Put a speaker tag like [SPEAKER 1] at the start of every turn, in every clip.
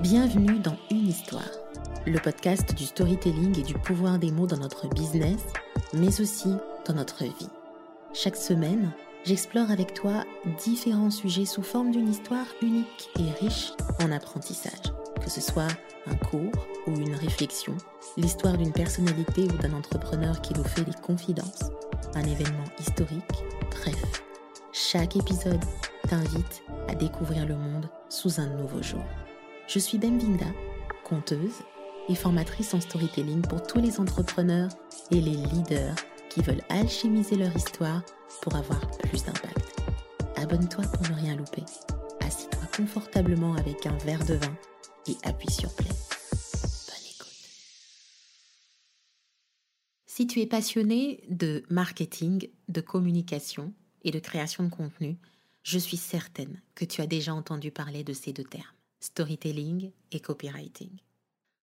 [SPEAKER 1] Bienvenue dans Une histoire, le podcast du storytelling et du pouvoir des mots dans notre business, mais aussi dans notre vie. Chaque semaine, j'explore avec toi différents sujets sous forme d'une histoire unique et riche en apprentissage, que ce soit un cours ou une réflexion, l'histoire d'une personnalité ou d'un entrepreneur qui nous fait des confidences, un événement historique, bref. Chaque épisode t'invite à découvrir le monde sous un nouveau jour. Je suis Bemvinda, conteuse et formatrice en storytelling pour tous les entrepreneurs et les leaders qui veulent alchimiser leur histoire pour avoir plus d'impact. Abonne-toi pour ne rien louper. Assis-toi confortablement avec un verre de vin et appuie sur play. Bonne écoute. Si tu es passionné de marketing, de communication et de création de contenu, je suis certaine que tu as déjà entendu parler de ces deux termes storytelling et copywriting.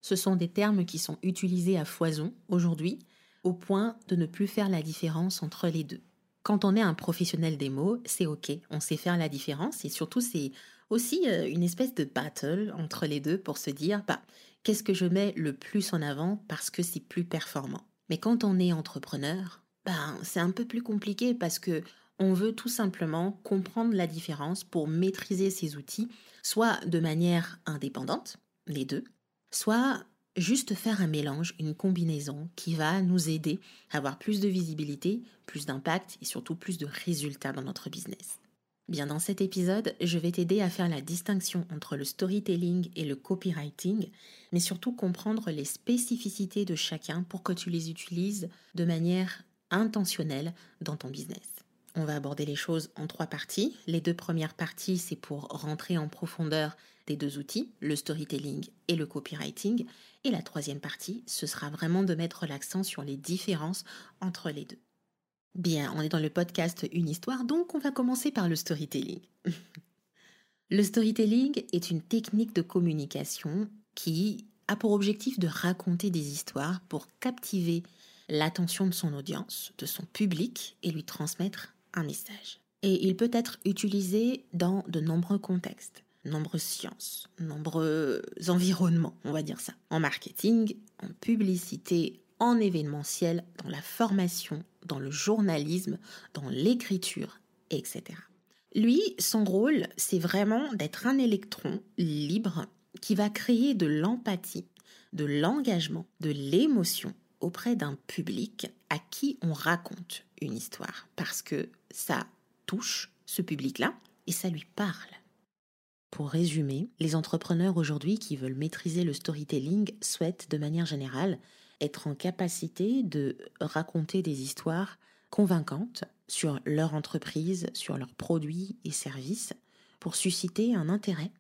[SPEAKER 1] Ce sont des termes qui sont utilisés à foison aujourd'hui, au point de ne plus faire la différence entre les deux. Quand on est un professionnel des mots, c'est OK, on sait faire la différence et surtout c'est aussi euh, une espèce de battle entre les deux pour se dire bah, qu'est-ce que je mets le plus en avant parce que c'est plus performant. Mais quand on est entrepreneur, bah, c'est un peu plus compliqué parce que on veut tout simplement comprendre la différence pour maîtriser ces outils, soit de manière indépendante, les deux, soit juste faire un mélange, une combinaison qui va nous aider à avoir plus de visibilité, plus d'impact et surtout plus de résultats dans notre business. Bien dans cet épisode, je vais t'aider à faire la distinction entre le storytelling et le copywriting, mais surtout comprendre les spécificités de chacun pour que tu les utilises de manière intentionnelle dans ton business. On va aborder les choses en trois parties. Les deux premières parties, c'est pour rentrer en profondeur des deux outils, le storytelling et le copywriting. Et la troisième partie, ce sera vraiment de mettre l'accent sur les différences entre les deux. Bien, on est dans le podcast Une histoire, donc on va commencer par le storytelling. le storytelling est une technique de communication qui a pour objectif de raconter des histoires pour captiver l'attention de son audience, de son public et lui transmettre message. Et il peut être utilisé dans de nombreux contextes, nombreuses sciences, nombreux environnements, on va dire ça. En marketing, en publicité, en événementiel, dans la formation, dans le journalisme, dans l'écriture, etc. Lui, son rôle, c'est vraiment d'être un électron libre qui va créer de l'empathie, de l'engagement, de l'émotion auprès d'un public à qui on raconte une histoire. Parce que ça touche ce public-là et ça lui parle. Pour résumer, les entrepreneurs aujourd'hui qui veulent maîtriser le storytelling souhaitent de manière générale être en capacité de raconter des histoires convaincantes sur leur entreprise, sur leurs produits et services pour susciter un intérêt,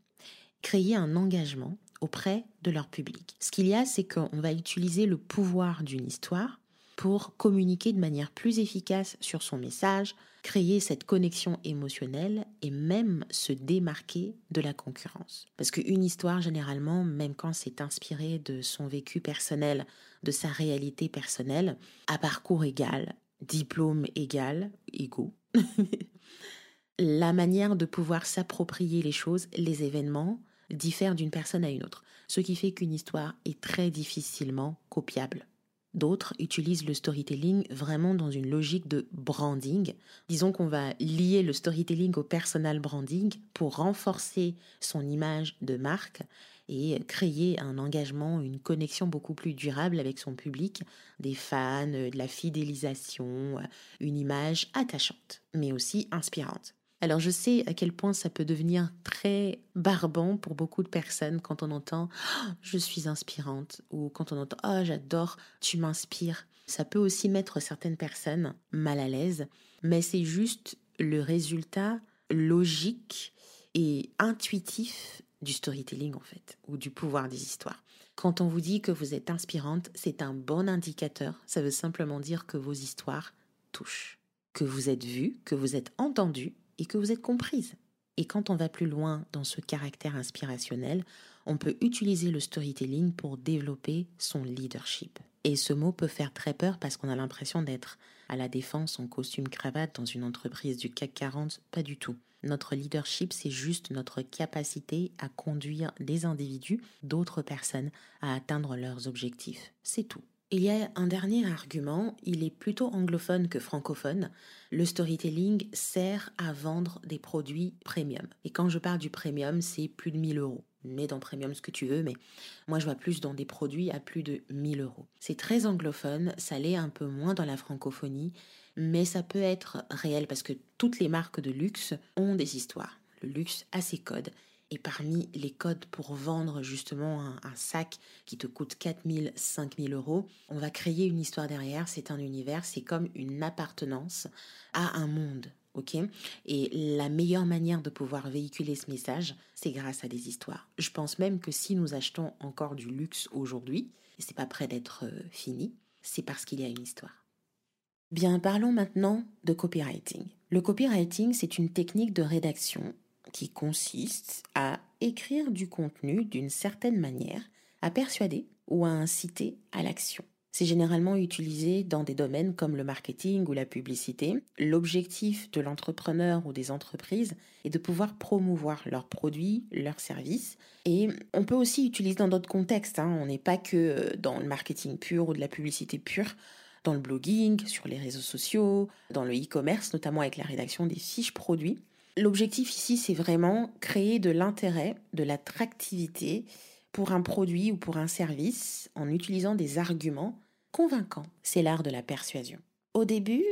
[SPEAKER 1] créer un engagement auprès de leur public. Ce qu'il y a, c'est qu'on va utiliser le pouvoir d'une histoire pour communiquer de manière plus efficace sur son message, créer cette connexion émotionnelle et même se démarquer de la concurrence. Parce qu'une histoire, généralement, même quand c'est inspiré de son vécu personnel, de sa réalité personnelle, à parcours égal, diplôme égal, égaux, la manière de pouvoir s'approprier les choses, les événements, diffère d'une personne à une autre. Ce qui fait qu'une histoire est très difficilement copiable. D'autres utilisent le storytelling vraiment dans une logique de branding. Disons qu'on va lier le storytelling au personal branding pour renforcer son image de marque et créer un engagement, une connexion beaucoup plus durable avec son public, des fans, de la fidélisation, une image attachante, mais aussi inspirante. Alors je sais à quel point ça peut devenir très barbant pour beaucoup de personnes quand on entend oh, je suis inspirante ou quand on entend oh j'adore, tu m'inspires. Ça peut aussi mettre certaines personnes mal à l'aise, mais c'est juste le résultat logique et intuitif du storytelling en fait, ou du pouvoir des histoires. Quand on vous dit que vous êtes inspirante, c'est un bon indicateur. Ça veut simplement dire que vos histoires touchent, que vous êtes vu, que vous êtes entendu et que vous êtes comprise. Et quand on va plus loin dans ce caractère inspirationnel, on peut utiliser le storytelling pour développer son leadership. Et ce mot peut faire très peur parce qu'on a l'impression d'être à la défense en costume cravate dans une entreprise du CAC 40. Pas du tout. Notre leadership, c'est juste notre capacité à conduire des individus, d'autres personnes, à atteindre leurs objectifs. C'est tout. Il y a un dernier argument, il est plutôt anglophone que francophone. Le storytelling sert à vendre des produits premium. Et quand je parle du premium, c'est plus de 1000 euros. Mets dans premium ce que tu veux, mais moi je vois plus dans des produits à plus de 1000 euros. C'est très anglophone, ça l'est un peu moins dans la francophonie, mais ça peut être réel parce que toutes les marques de luxe ont des histoires. Le luxe a ses codes et parmi les codes pour vendre justement un, sac qui te coûte 4000, 5000 euros, on va créer une histoire derrière. C'est un univers, c'est comme une appartenance à un monde. ok? Et la meilleure manière de pouvoir véhiculer ce message, c'est grâce à des histoires. Je pense même que si nous achetons encore du luxe aujourd'hui, et c'est pas prêt d'être euh, fini, c'est parce qu'il y a une histoire. Bien, parlons maintenant de copywriting. Le copywriting, c'est une technique de rédaction qui consiste à écrire du contenu d'une certaine manière, à persuader ou à inciter à l'action. C'est généralement utilisé dans des domaines comme le marketing ou la publicité. L'objectif de l'entrepreneur ou des entreprises est de pouvoir promouvoir leurs produits, leurs services. Et on peut aussi utiliser dans d'autres contextes. Hein. On n'est pas que euh, dans le marketing pur ou de la publicité pure dans le blogging, sur les réseaux sociaux, dans le e-commerce, notamment avec la rédaction des fiches produits. L'objectif ici, c'est vraiment créer de l'intérêt, de l'attractivité pour un produit ou pour un service en utilisant des arguments convaincants. C'est l'art de la persuasion. Au début,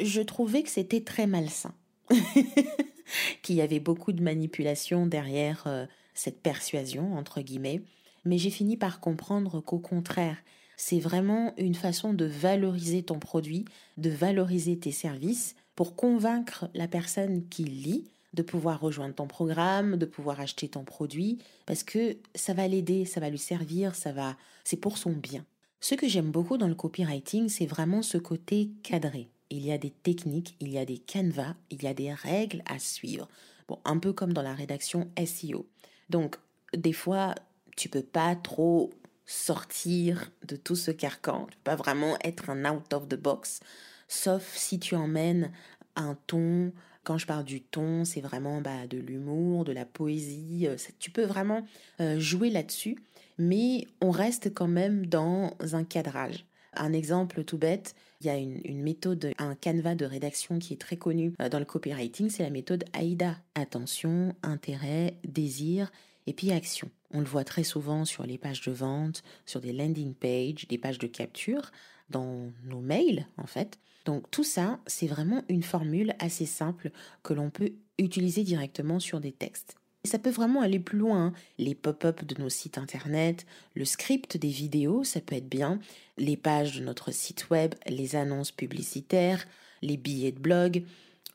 [SPEAKER 1] je trouvais que c'était très malsain, qu'il y avait beaucoup de manipulation derrière euh, cette persuasion, entre guillemets, mais j'ai fini par comprendre qu'au contraire, c'est vraiment une façon de valoriser ton produit, de valoriser tes services pour convaincre la personne qui lit de pouvoir rejoindre ton programme, de pouvoir acheter ton produit, parce que ça va l'aider, ça va lui servir, ça va, c'est pour son bien. Ce que j'aime beaucoup dans le copywriting, c'est vraiment ce côté cadré. Il y a des techniques, il y a des canevas, il y a des règles à suivre. Bon, un peu comme dans la rédaction SEO. Donc, des fois, tu peux pas trop sortir de tout ce carcan. Tu peux pas vraiment être un out of the box sauf si tu emmènes un ton. Quand je parle du ton, c'est vraiment bah, de l'humour, de la poésie. Euh, tu peux vraiment euh, jouer là-dessus, mais on reste quand même dans un cadrage. Un exemple tout bête, il y a une, méthode, un canevas de rédaction qui est très connu euh, dans le copywriting, c'est la méthode AIDA. Attention, intérêt, désir et puis action. On le voit très souvent sur les pages de vente, sur des landing pages, des pages de capture, dans nos mails en fait. Donc tout ça, c'est vraiment une formule assez simple que l'on peut utiliser directement sur des textes. Ça peut vraiment aller plus loin. Hein. Les pop-up de nos sites internet, le script des vidéos, ça peut être bien. Les pages de notre site web, les annonces publicitaires, les billets de blog.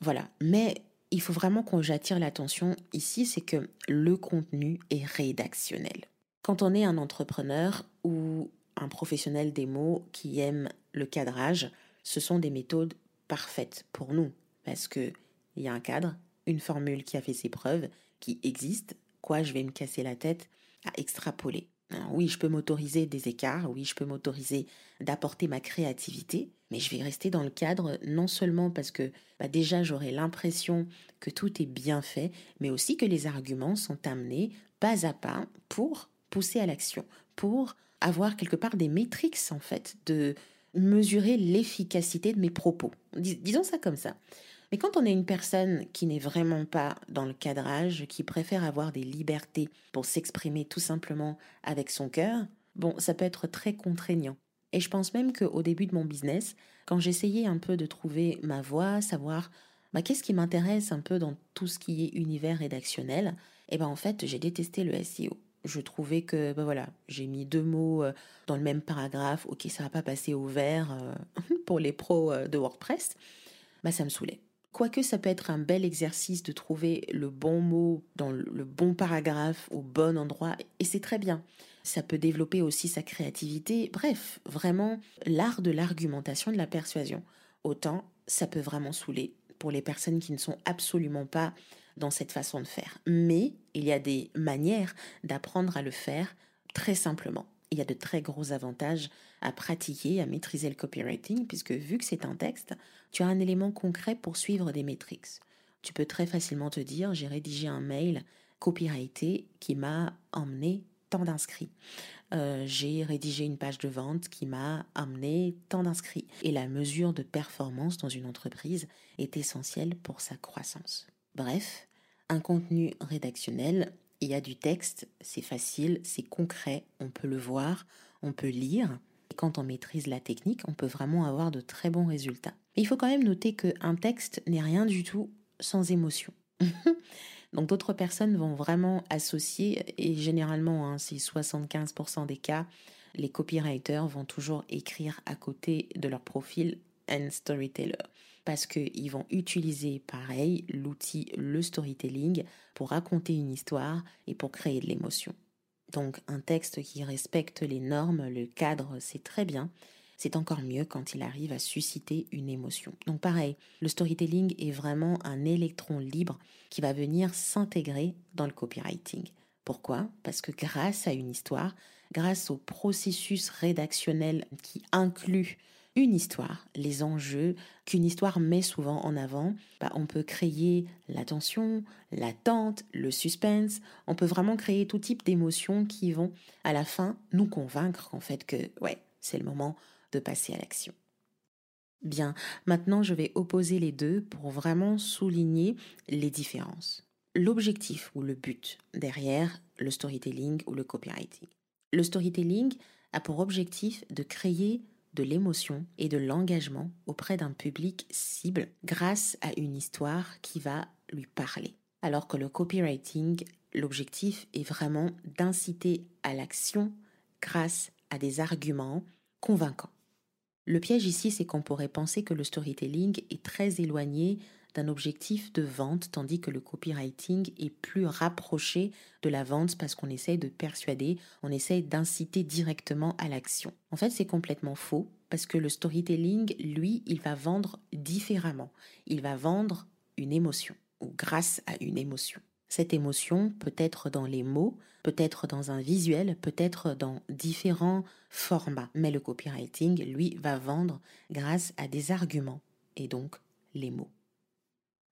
[SPEAKER 1] Voilà. Mais il faut vraiment qu'on j'attire l'attention ici, c'est que le contenu est rédactionnel. Quand on est un entrepreneur ou un professionnel des mots qui aime le cadrage, ce sont des méthodes parfaites pour nous parce que il y a un cadre, une formule qui a fait ses preuves, qui existe. Quoi, je vais me casser la tête à extrapoler? oui, je peux m'autoriser des écarts, oui, je peux m'autoriser d'apporter ma créativité, mais je vais rester dans le cadre non seulement parce que bah, déjà j'aurai l'impression que tout est bien fait, mais aussi que les arguments sont amenés pas à pas pour pousser à l'action, pour avoir quelque part des métriques en fait de mesurer l'efficacité de mes propos. disons ça comme ça. Mais quand on est une personne qui n'est vraiment pas dans le cadrage, qui préfère avoir des libertés pour s'exprimer tout simplement avec son cœur, bon, ça peut être très contraignant. Et je pense même qu'au début de mon business, quand j'essayais un peu de trouver ma voie, savoir bah, qu'est-ce qui m'intéresse un peu dans tout ce qui est univers rédactionnel, et eh ben en fait, j'ai détesté le SEO je trouvais que ben voilà, j'ai mis deux mots euh, dans le même paragraphe, ok, ça va pas passer au vert euh, pour les pros euh, de WordPress, bah ça me saoulait. Quoique ça peut être un bel exercice de trouver le bon mot dans le bon paragraphe au bon endroit, et c'est très bien. Ça peut développer aussi sa créativité. Bref, vraiment l'art de l'argumentation, de la persuasion. Autant ça peut vraiment saouler pour les personnes qui ne sont absolument pas dans cette façon de faire. Mais il y a des manières d'apprendre à le faire très simplement. Il y a de très gros avantages à pratiquer, à maîtriser le copywriting, puisque vu que c'est un texte, tu as un élément concret pour suivre des métriques. Tu peux très facilement te dire, j'ai rédigé un mail copyrighté qui m'a emmené tant d'inscrits. Euh, j'ai rédigé une page de vente qui m'a amené tant d'inscrits. Et la mesure de performance dans une entreprise est essentielle pour sa croissance. Bref, un contenu rédactionnel, il y a du texte, c'est facile, c'est concret, on peut le voir, on peut lire. Et quand on maîtrise la technique, on peut vraiment avoir de très bons résultats. Mais il faut quand même noter qu'un texte n'est rien du tout sans émotion. Donc d'autres personnes vont vraiment associer, et généralement hein, c'est 75% des cas, les copywriters vont toujours écrire à côté de leur profil un storyteller parce qu'ils vont utiliser pareil l'outil le storytelling pour raconter une histoire et pour créer de l'émotion. Donc un texte qui respecte les normes, le cadre, c'est très bien. C'est encore mieux quand il arrive à susciter une émotion. Donc pareil, le storytelling est vraiment un électron libre qui va venir s'intégrer dans le copywriting. Pourquoi? Parce que grâce à une histoire, grâce au processus rédactionnel qui inclut une histoire, les enjeux qu'une histoire met souvent en avant, bah, on peut créer l'attention, l'attente, le suspense, on peut vraiment créer tout type d'émotions qui vont à la fin nous convaincre en fait que ouais, c'est le moment de passer à l'action. Bien, maintenant je vais opposer les deux pour vraiment souligner les différences. L'objectif ou le but derrière le storytelling ou le copywriting. Le storytelling a pour objectif de créer de l'émotion et de l'engagement auprès d'un public cible grâce à une histoire qui va lui parler. Alors que le copywriting, l'objectif est vraiment d'inciter à l'action grâce à des arguments convaincants. Le piège ici, c'est qu'on pourrait penser que le storytelling est très éloigné objectif de vente, tandis que le copywriting est plus rapproché de la vente parce qu'on essaye de persuader, on essaye d'inciter directement à l'action. En fait, c'est complètement faux parce que le storytelling, lui, il va vendre différemment. Il va vendre une émotion ou grâce à une émotion. Cette émotion peut être dans les mots, peut être dans un visuel, peut être dans différents formats. Mais le copywriting, lui, va vendre grâce à des arguments et donc les mots.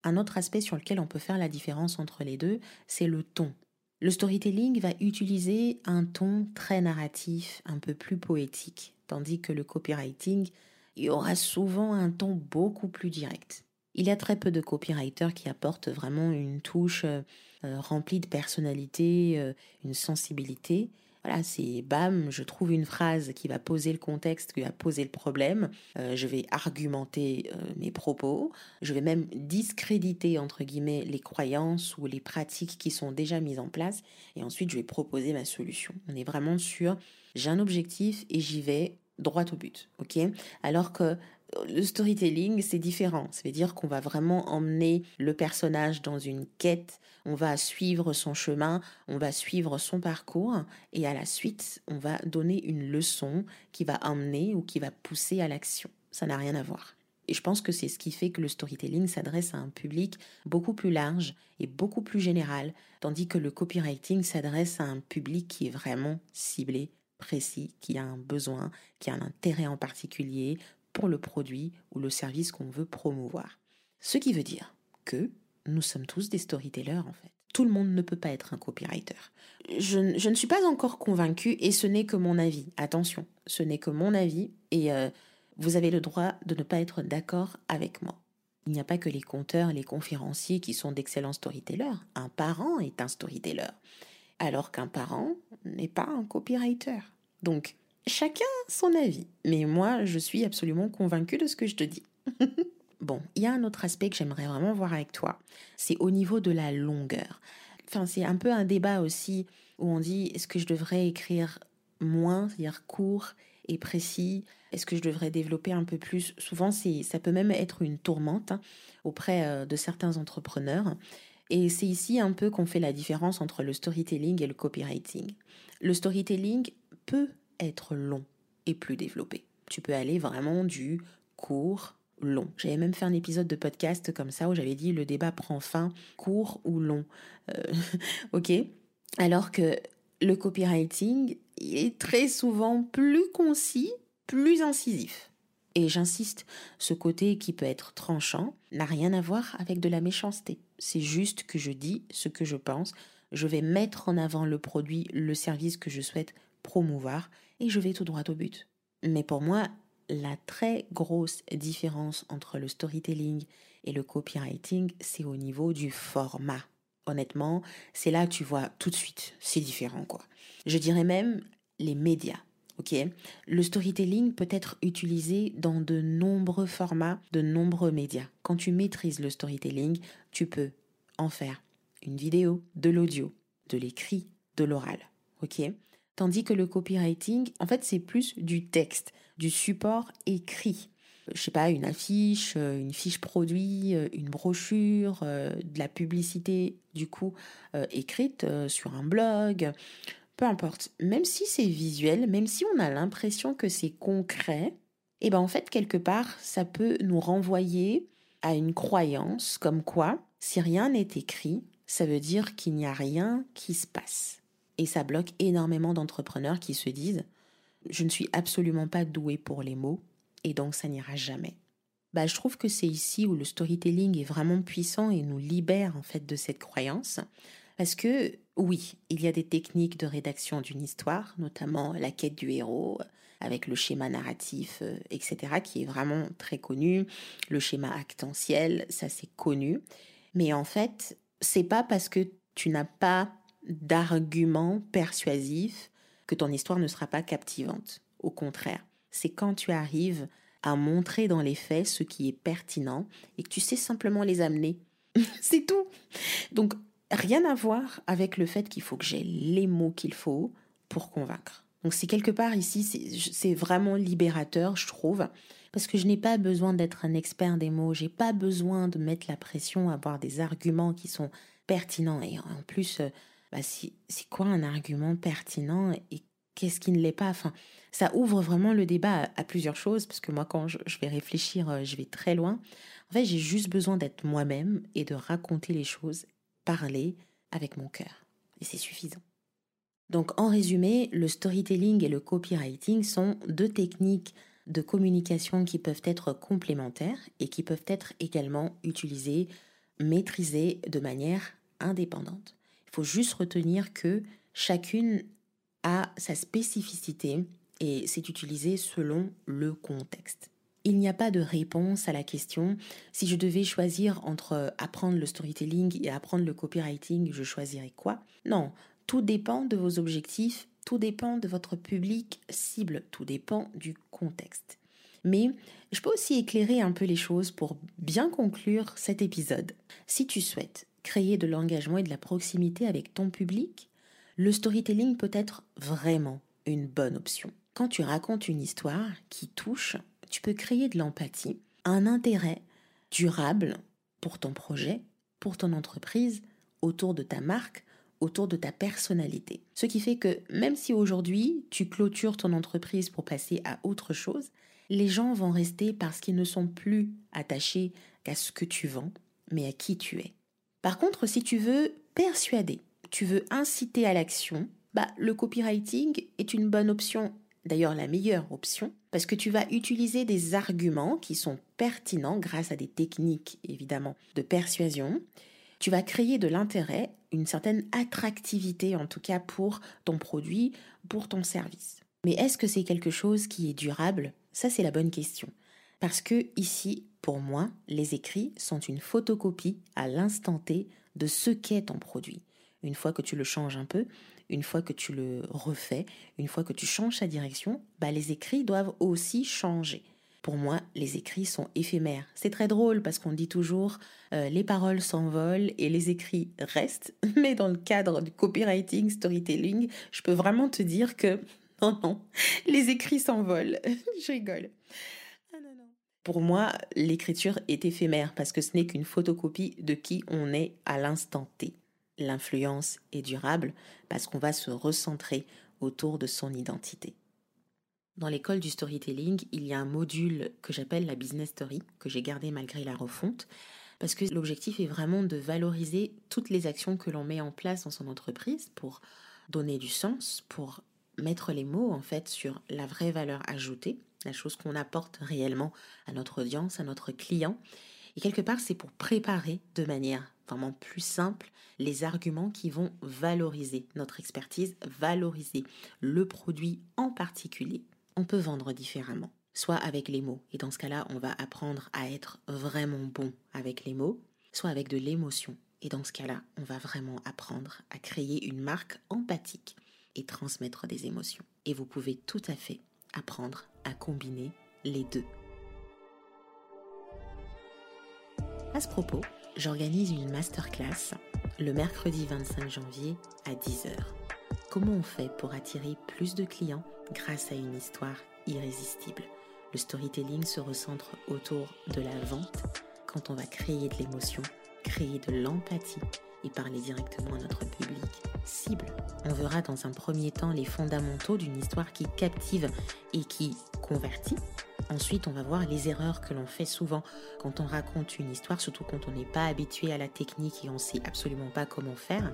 [SPEAKER 1] Un autre aspect sur lequel on peut faire la différence entre les deux, c'est le ton. Le storytelling va utiliser un ton très narratif, un peu plus poétique, tandis que le copywriting y aura souvent un ton beaucoup plus direct. Il y a très peu de copywriters qui apportent vraiment une touche euh, remplie de personnalité, euh, une sensibilité, voilà, c'est bam, je trouve une phrase qui va poser le contexte, qui va poser le problème. Euh, je vais argumenter euh, mes propos. Je vais même discréditer, entre guillemets, les croyances ou les pratiques qui sont déjà mises en place. Et ensuite, je vais proposer ma solution. On est vraiment sur j'ai un objectif et j'y vais droit au but. ok? Alors que le storytelling, c'est différent. Ça veut dire qu'on va vraiment emmener le personnage dans une quête, on va suivre son chemin, on va suivre son parcours, et à la suite, on va donner une leçon qui va emmener ou qui va pousser à l'action. Ça n'a rien à voir. Et je pense que c'est ce qui fait que le storytelling s'adresse à un public beaucoup plus large et beaucoup plus général, tandis que le copywriting s'adresse à un public qui est vraiment ciblé, précis, qui a un besoin, qui a un intérêt en particulier pour le produit ou le service qu'on veut promouvoir. Ce qui veut dire que nous sommes tous des storytellers en fait. Tout le monde ne peut pas être un copywriter. Je, ne suis pas encore convaincue et ce n'est que mon avis. Attention, ce n'est que mon avis et euh, vous avez le droit de ne pas être d'accord avec moi. Il n'y a pas que les conteurs, les conférenciers qui sont d'excellents storytellers. Un parent est un storyteller, alors qu'un parent n'est pas un copywriter. Donc, Chacun son avis, mais moi je suis absolument convaincue de ce que je te dis. bon, il y a un autre aspect que j'aimerais vraiment voir avec toi, c'est au niveau de la longueur. Enfin, c'est un peu un débat aussi où on dit est-ce que je devrais écrire moins, c'est-à-dire court et précis? Est-ce que je devrais développer un peu plus? Souvent, ça peut même être une tourmente hein, auprès euh, de certains entrepreneurs. Et c'est ici un peu qu'on fait la différence entre le storytelling et le copywriting. Le storytelling peut être long et plus développé. Tu peux aller vraiment du court long. J'avais même fait un épisode de podcast comme ça où j'avais dit le débat prend fin, court ou long. Euh, ok Alors que le copywriting est très souvent plus concis, plus incisif. Et j'insiste, ce côté qui peut être tranchant n'a rien à voir avec de la méchanceté. C'est juste que je dis ce que je pense, je vais mettre en avant le produit, le service que je souhaite promouvoir, et je vais tout droit au but. Mais pour moi, la très grosse différence entre le storytelling et le copywriting, c'est au niveau du format. Honnêtement, c'est là que tu vois tout de suite, c'est différent quoi. Je dirais même les médias. Ok, le storytelling peut être utilisé dans de nombreux formats, de nombreux médias. Quand tu maîtrises le storytelling, tu peux en faire une vidéo, de l'audio, de l'écrit, de l'oral. Ok, Tandis que le copywriting, en fait, c'est plus du texte, du support écrit. Je sais pas, une affiche, euh, une fiche produit, euh, une brochure, euh, de la publicité, du coup, écrite sur un blog, peu importe. Même si c'est visuel, même si on a l'impression que c'est concret, et eh ben en fait, quelque part, ça peut nous renvoyer à une croyance comme quoi, si rien n'est écrit, ça veut dire qu'il n'y a rien qui se passe. Et ça bloque énormément d'entrepreneurs qui se disent je ne suis absolument pas doué pour les mots et donc ça n'ira jamais. Bah, je trouve que c'est ici où le storytelling est vraiment puissant et nous libère en fait de cette croyance. Parce que oui, il y a des techniques de rédaction d'une histoire, notamment la quête du héros, avec le schéma narratif, euh, etc., qui est vraiment très connu. Le schéma actentiel, ça c'est connu. Mais en fait, c'est pas parce que tu n'as pas d'arguments persuasifs que ton histoire ne sera pas captivante. Au contraire, c'est quand tu arrives à montrer dans les faits ce qui est pertinent et que tu sais simplement les amener. c'est tout. Donc, rien à voir avec le fait qu'il faut que j'ai les mots qu'il faut pour convaincre. Donc, c'est quelque part ici, c'est vraiment libérateur, je trouve, parce que je n'ai pas besoin d'être un expert des mots, j'ai pas besoin de mettre la pression avoir des arguments qui sont pertinents. Et en plus, euh, bah, c'est quoi un argument pertinent et qu'est-ce qui ne l'est pas? Enfin, ça ouvre vraiment le débat à, plusieurs choses, parce que moi, quand je, vais réfléchir, euh, je vais très loin. En fait, j'ai juste besoin d'être moi-même et de raconter les choses, parler avec mon cœur. Et c'est suffisant. Donc, en résumé, le storytelling et le copywriting sont deux techniques de communication qui peuvent être complémentaires et qui peuvent être également utilisées, maîtrisées de manière indépendante. Faut juste retenir que chacune a sa spécificité et c'est utilisé selon le contexte. Il n'y a pas de réponse à la question si je devais choisir entre apprendre le storytelling et apprendre le copywriting, je choisirais quoi? Non, tout dépend de vos objectifs, tout dépend de votre public cible, tout dépend du contexte. Mais je peux aussi éclairer un peu les choses pour bien conclure cet épisode. Si tu souhaites créer de l'engagement et de la proximité avec ton public, le storytelling peut être vraiment une bonne option. Quand tu racontes une histoire qui touche, tu peux créer de l'empathie, un intérêt durable pour ton projet, pour ton entreprise, autour de ta marque, autour de ta personnalité. Ce qui fait que même si aujourd'hui tu clôtures ton entreprise pour passer à autre chose, les gens vont rester parce qu'ils ne sont plus attachés qu'à ce que tu vends, mais à qui tu es. Par contre, si tu veux persuader, tu veux inciter à l'action, bah, le copywriting est une bonne option, d'ailleurs la meilleure option, parce que tu vas utiliser des arguments qui sont pertinents grâce à des techniques évidemment de persuasion. Tu vas créer de l'intérêt, une certaine attractivité en tout cas pour ton produit, pour ton service. Mais est-ce que c'est quelque chose qui est durable? Ça c'est la bonne question. Parce que ici, pour moi, les écrits sont une photocopie à l'instant T de ce qu'est ton produit. Une fois que tu le changes un peu, une fois que tu le refais, une fois que tu changes sa direction, bah les écrits doivent aussi changer. Pour moi, les écrits sont éphémères. C'est très drôle parce qu'on dit toujours euh, les paroles s'envolent et les écrits restent. Mais dans le cadre du copywriting, storytelling, je peux vraiment te dire que non, non, les écrits s'envolent. je rigole. Pour moi, l'écriture est éphémère parce que ce n'est qu'une photocopie de qui on est à l'instant T. L'influence est durable parce qu'on va se recentrer autour de son identité. Dans l'école du storytelling, il y a un module que j'appelle la business story, que j'ai gardé malgré la refonte, parce que l'objectif est vraiment de valoriser toutes les actions que l'on met en place dans son entreprise pour donner du sens, pour mettre les mots en fait sur la vraie valeur ajoutée, la chose qu'on apporte réellement à notre audience, à notre client. Et quelque part, c'est pour préparer de manière vraiment plus simple les arguments qui vont valoriser notre expertise, valoriser le produit en particulier. On peut vendre différemment, soit avec les mots, et dans ce cas-là, on va apprendre à être vraiment bon avec les mots, soit avec de l'émotion, et dans ce cas-là, on va vraiment apprendre à créer une marque empathique et transmettre des émotions. Et vous pouvez tout à fait apprendre à combiner les deux. À ce propos, j'organise une masterclass le mercredi 25 janvier à 10h. Comment on fait pour attirer plus de clients grâce à une histoire irrésistible? Le storytelling se recentre autour de la vente quand on va créer de l'émotion, créer de l'empathie et parler directement à notre public cible. On verra dans un premier temps les fondamentaux d'une histoire qui captive et qui convertit Ensuite, on va voir les erreurs que l'on fait souvent quand on raconte une histoire, surtout quand on n'est pas habitué à la technique et on ne sait absolument pas comment faire.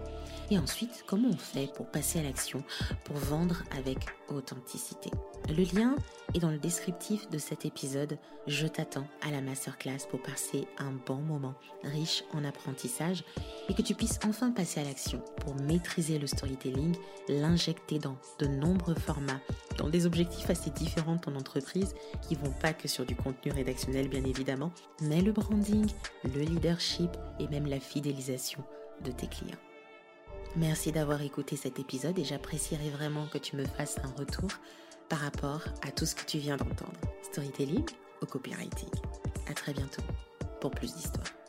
[SPEAKER 1] Et ensuite, comment on fait pour passer à l'action, pour vendre avec authenticité. Le lien est dans le descriptif de cet épisode. Je t'attends à la masterclass pour passer un bon moment riche en apprentissage et que tu puisses enfin passer à l'action pour maîtriser le storytelling, l'injecter dans de nombreux formats, dans des objectifs assez différents de ton entreprise qui vont pas que sur du contenu rédactionnel bien évidemment, mais le branding, le leadership et même la fidélisation de tes clients. Merci d'avoir écouté cet épisode et j'apprécierais vraiment que tu me fasses un retour par rapport à tout ce que tu viens d'entendre. Storytelling ou copywriting. À très bientôt pour plus d'histoires.